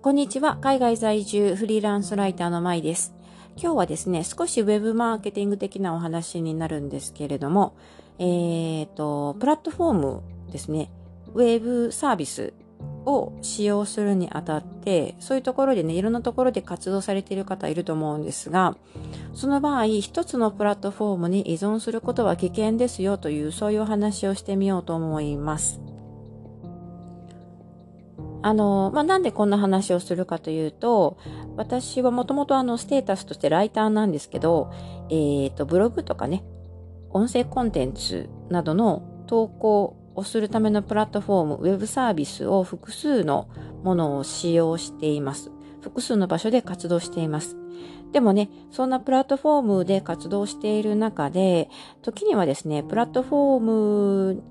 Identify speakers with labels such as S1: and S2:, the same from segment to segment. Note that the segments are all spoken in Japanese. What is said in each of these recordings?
S1: こんにちは。海外在住フリーランスライターのまいです。今日はですね、少しウェブマーケティング的なお話になるんですけれども、えっ、ー、と、プラットフォームですね、ウェブサービスを使用するにあたって、そういうところでね、いろんなところで活動されている方いると思うんですが、その場合、一つのプラットフォームに依存することは危険ですよという、そういうお話をしてみようと思います。あの、まあ、なんでこんな話をするかというと、私はもともとあの、ステータスとしてライターなんですけど、えっ、ー、と、ブログとかね、音声コンテンツなどの投稿をするためのプラットフォーム、ウェブサービスを複数のものを使用しています。複数の場所で活動しています。でもね、そんなプラットフォームで活動している中で、時にはですね、プラットフォーム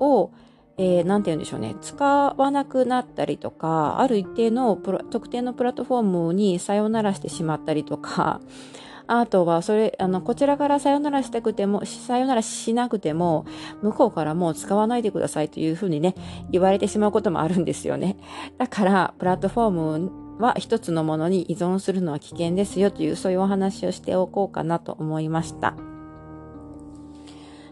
S1: をえー、なんて言うんでしょうね、使わなくなったりとか、ある一定の特定のプラットフォームにさよならしてしまったりとか、あとは、それ、あの、こちらからさよならしたくても、さよならしなくても、向こうからもう使わないでくださいというふうにね、言われてしまうこともあるんですよね。だから、プラットフォームは一つのものに依存するのは危険ですよという、そういうお話をしておこうかなと思いました。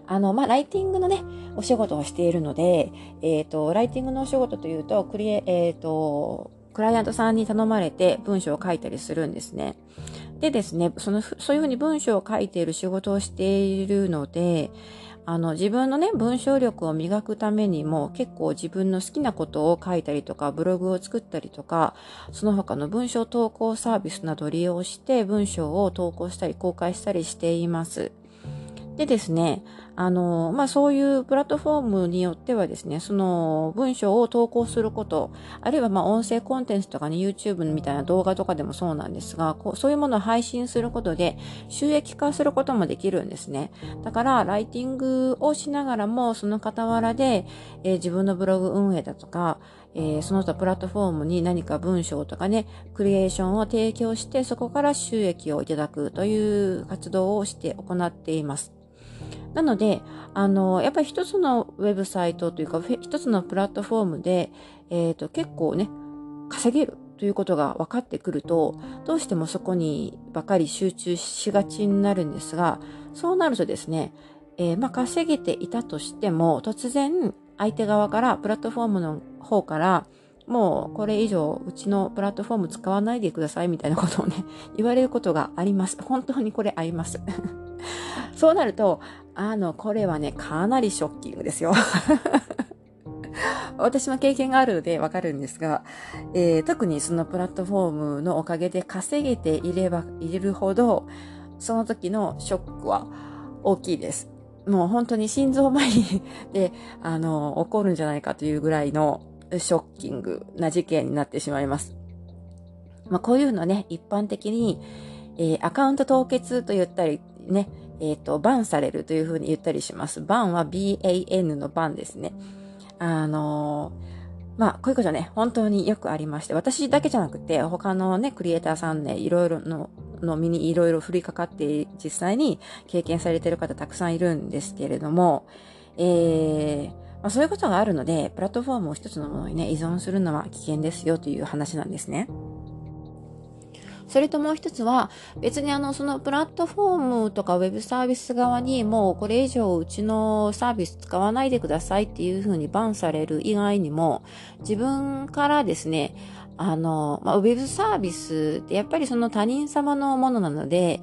S1: あの、まあ、ライティングのね、お仕事をしているので、えっ、ー、と、ライティングのお仕事というと、クリエ、えっ、ー、と、クライアントさんに頼まれて文章を書いたりするんですね。でですね、その、そういうふうに文章を書いている仕事をしているので、あの、自分のね、文章力を磨くためにも結構自分の好きなことを書いたりとか、ブログを作ったりとか、その他の文章投稿サービスなどを利用して文章を投稿したり公開したりしています。でですね、あの、まあ、そういうプラットフォームによってはですね、その文章を投稿すること、あるいはま、音声コンテンツとかね、YouTube みたいな動画とかでもそうなんですが、こうそういうものを配信することで収益化することもできるんですね。だから、ライティングをしながらも、その傍らで、えー、自分のブログ運営だとか、えー、その他プラットフォームに何か文章とかね、クリエーションを提供して、そこから収益をいただくという活動をして行っています。なので、あの、やっぱり一つのウェブサイトというか、一つのプラットフォームで、えっ、ー、と、結構ね、稼げるということが分かってくると、どうしてもそこにばかり集中しがちになるんですが、そうなるとですね、えー、まあ、稼げていたとしても、突然、相手側から、プラットフォームの方から、もうこれ以上うちのプラットフォーム使わないでくださいみたいなことをね、言われることがあります。本当にこれあります。そうなると、あの、これはね、かなりショッキングですよ。私も経験があるのでわかるんですが、えー、特にそのプラットフォームのおかげで稼げていればいれるほど、その時のショックは大きいです。もう本当に心臓麻痺 で、あの、起こるんじゃないかというぐらいのショッキングな事件になってしまいます。まあ、こういうのね、一般的に、えー、アカウント凍結と言ったりね、えっ、ー、と、バンされるというふうに言ったりします。バンは BAN のバンですね。あのー、まあ、こういうことね、本当によくありまして、私だけじゃなくて、他のね、クリエイターさんね、いろいろの、の身にいろいろ降りかかって、実際に経験されている方たくさんいるんですけれども、えー、まあ、そういうことがあるので、プラットフォームを一つのものにね、依存するのは危険ですよという話なんですね。それともう一つは、別にあの、そのプラットフォームとかウェブサービス側にもうこれ以上うちのサービス使わないでくださいっていうふうにバンされる以外にも、自分からですね、あの、まあ、ウェブサービスってやっぱりその他人様のものなので、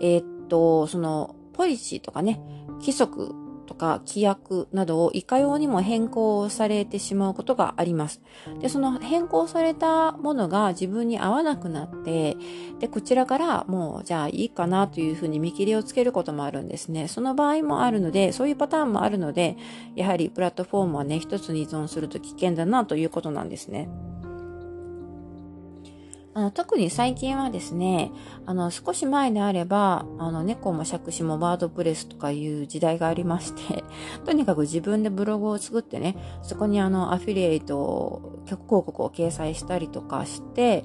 S1: えー、っと、その、ポリシーとかね、規則とか規約などをいかようにも変更されてしまうことがあります。で、その変更されたものが自分に合わなくなって、で、こちらからもうじゃあいいかなというふうに見切りをつけることもあるんですね。その場合もあるので、そういうパターンもあるので、やはりプラットフォームはね、一つに依存すると危険だなということなんですね。あの特に最近はですね、あの少し前であれば、あの猫も借子もワードプレスとかいう時代がありまして、とにかく自分でブログを作ってね、そこにあのアフィリエイト、曲広告を掲載したりとかして、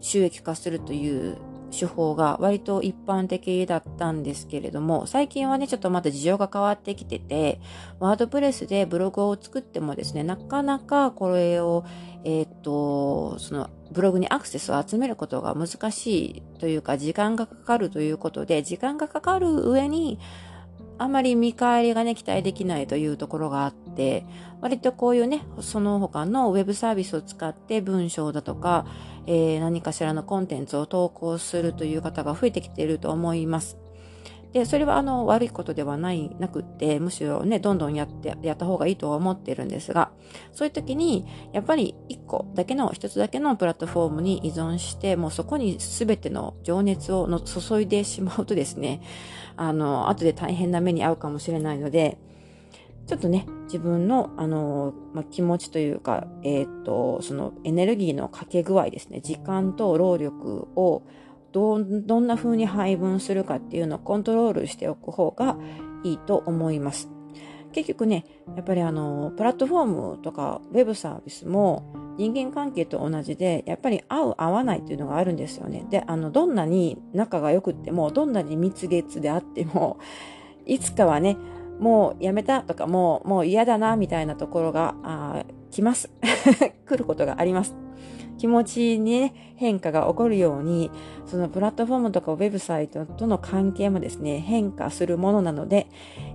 S1: 収益化するという手法が割と一般的だったんですけれども、最近はね、ちょっとまた事情が変わってきてて、ワードプレスでブログを作ってもですね、なかなかこれを、えっ、と、そのブログにアクセスを集めることが難しいというか、時間がかかるということで、時間がかかる上に、あまり見返りがね、期待できないというところがあって、割とこういうね、その他のウェブサービスを使って文章だとか、えー、何かしらのコンテンツを投稿するという方が増えてきていると思います。で、それはあの悪いことではないなくって、むしろね、どんどんやって、やった方がいいとは思ってるんですが、そういう時に、やっぱり一個だけの、一つだけのプラットフォームに依存して、もうそこに全ての情熱をの注いでしまうとですね、あの、後で大変な目に遭うかもしれないので、ちょっとね、自分の、あの、まあ、気持ちというか、えっ、ー、と、そのエネルギーのかけ具合ですね、時間と労力をどどんな風に配分するかっていうのをコントロールしておく方がいいと思います。結局ね、やっぱりあの、プラットフォームとかウェブサービスも人間関係と同じで、やっぱり合う合わないっていうのがあるんですよね。で、あの、どんなに仲が良くっても、どんなに蜜月であっても、いつかはね、もうやめたとか、もう、もう嫌だな、みたいなところが、あ来ます。来ることがあります。気持ちにね、変化が起こるように、そのプラットフォームとかウェブサイトとの関係もですね、変化するものなので、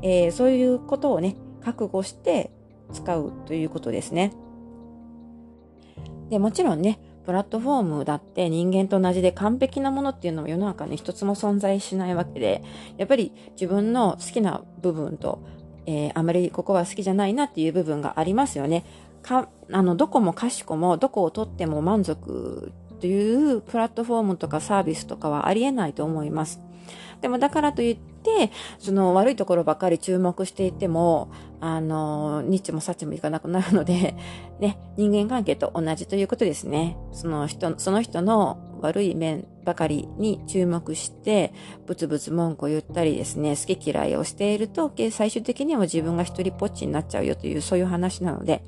S1: えー、そういうことをね、覚悟して使うということですね。で、もちろんね、プラットフォームだって人間と同じで完璧なものっていうのも世の中に一つも存在しないわけで、やっぱり自分の好きな部分と、えー、あまりここは好きじゃないなっていう部分がありますよね。か、あの、どこもかしこも、どこをとっても満足というプラットフォームとかサービスとかはありえないと思います。でもだからといって、その悪いところばっかり注目していても、あの、ニッチもサッチもいかなくなるので、ね、人間関係と同じということですね。その人、その人の悪い面ばかりに注目して、ブツブツ文句を言ったりですね、好き嫌いをしていると、最終的には自分が一人ぽっちになっちゃうよという、そういう話なので、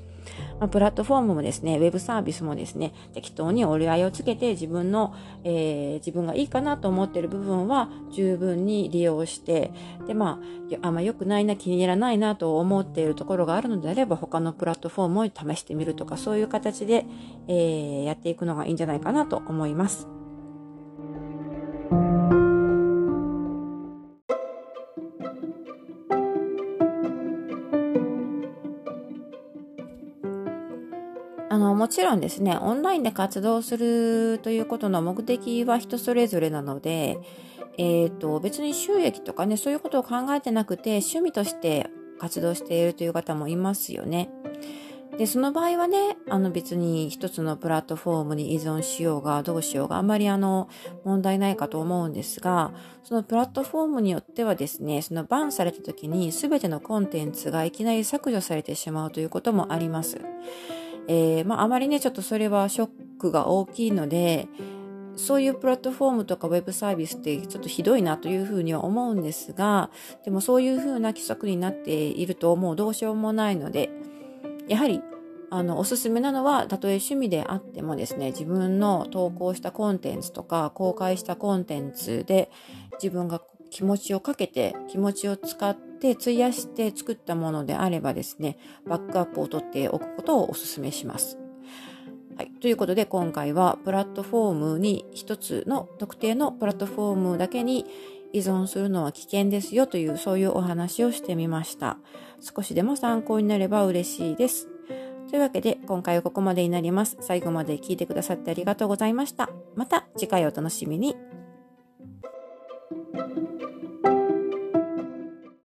S1: まあ、プラットフォームもですね、ウェブサービスもですね、適当に折り合いをつけて自分の、えー、自分がいいかなと思っている部分は十分に利用して、で、まあ、あんま良くないな、気に入らないなと思っているところがあるのであれば、他のプラットフォームを試してみるとか、そういう形で、えー、やっていくのがいいんじゃないかなと思います。あの、もちろんですね、オンラインで活動するということの目的は人それぞれなので、えっ、ー、と、別に収益とかね、そういうことを考えてなくて、趣味として活動しているという方もいますよね。で、その場合はね、あの別に一つのプラットフォームに依存しようがどうしようがあんまりあの問題ないかと思うんですが、そのプラットフォームによってはですね、そのバンされた時に全てのコンテンツがいきなり削除されてしまうということもあります。えー、まあ、あまりね、ちょっとそれはショックが大きいので、そういうプラットフォームとかウェブサービスってちょっとひどいなというふうには思うんですが、でもそういうふうな規則になっているともうどうしようもないので、やはりあの、おすすめなのは、たとえ趣味であってもですね、自分の投稿したコンテンツとか、公開したコンテンツで、自分が気持ちをかけて、気持ちを使って、で費やして作ったものであればですね、バックアップを取っておくことをお勧めします。はい。ということで、今回はプラットフォームに一つの特定のプラットフォームだけに依存するのは危険ですよというそういうお話をしてみました。少しでも参考になれば嬉しいです。というわけで、今回はここまでになります。最後まで聞いてくださってありがとうございました。また次回お楽しみに。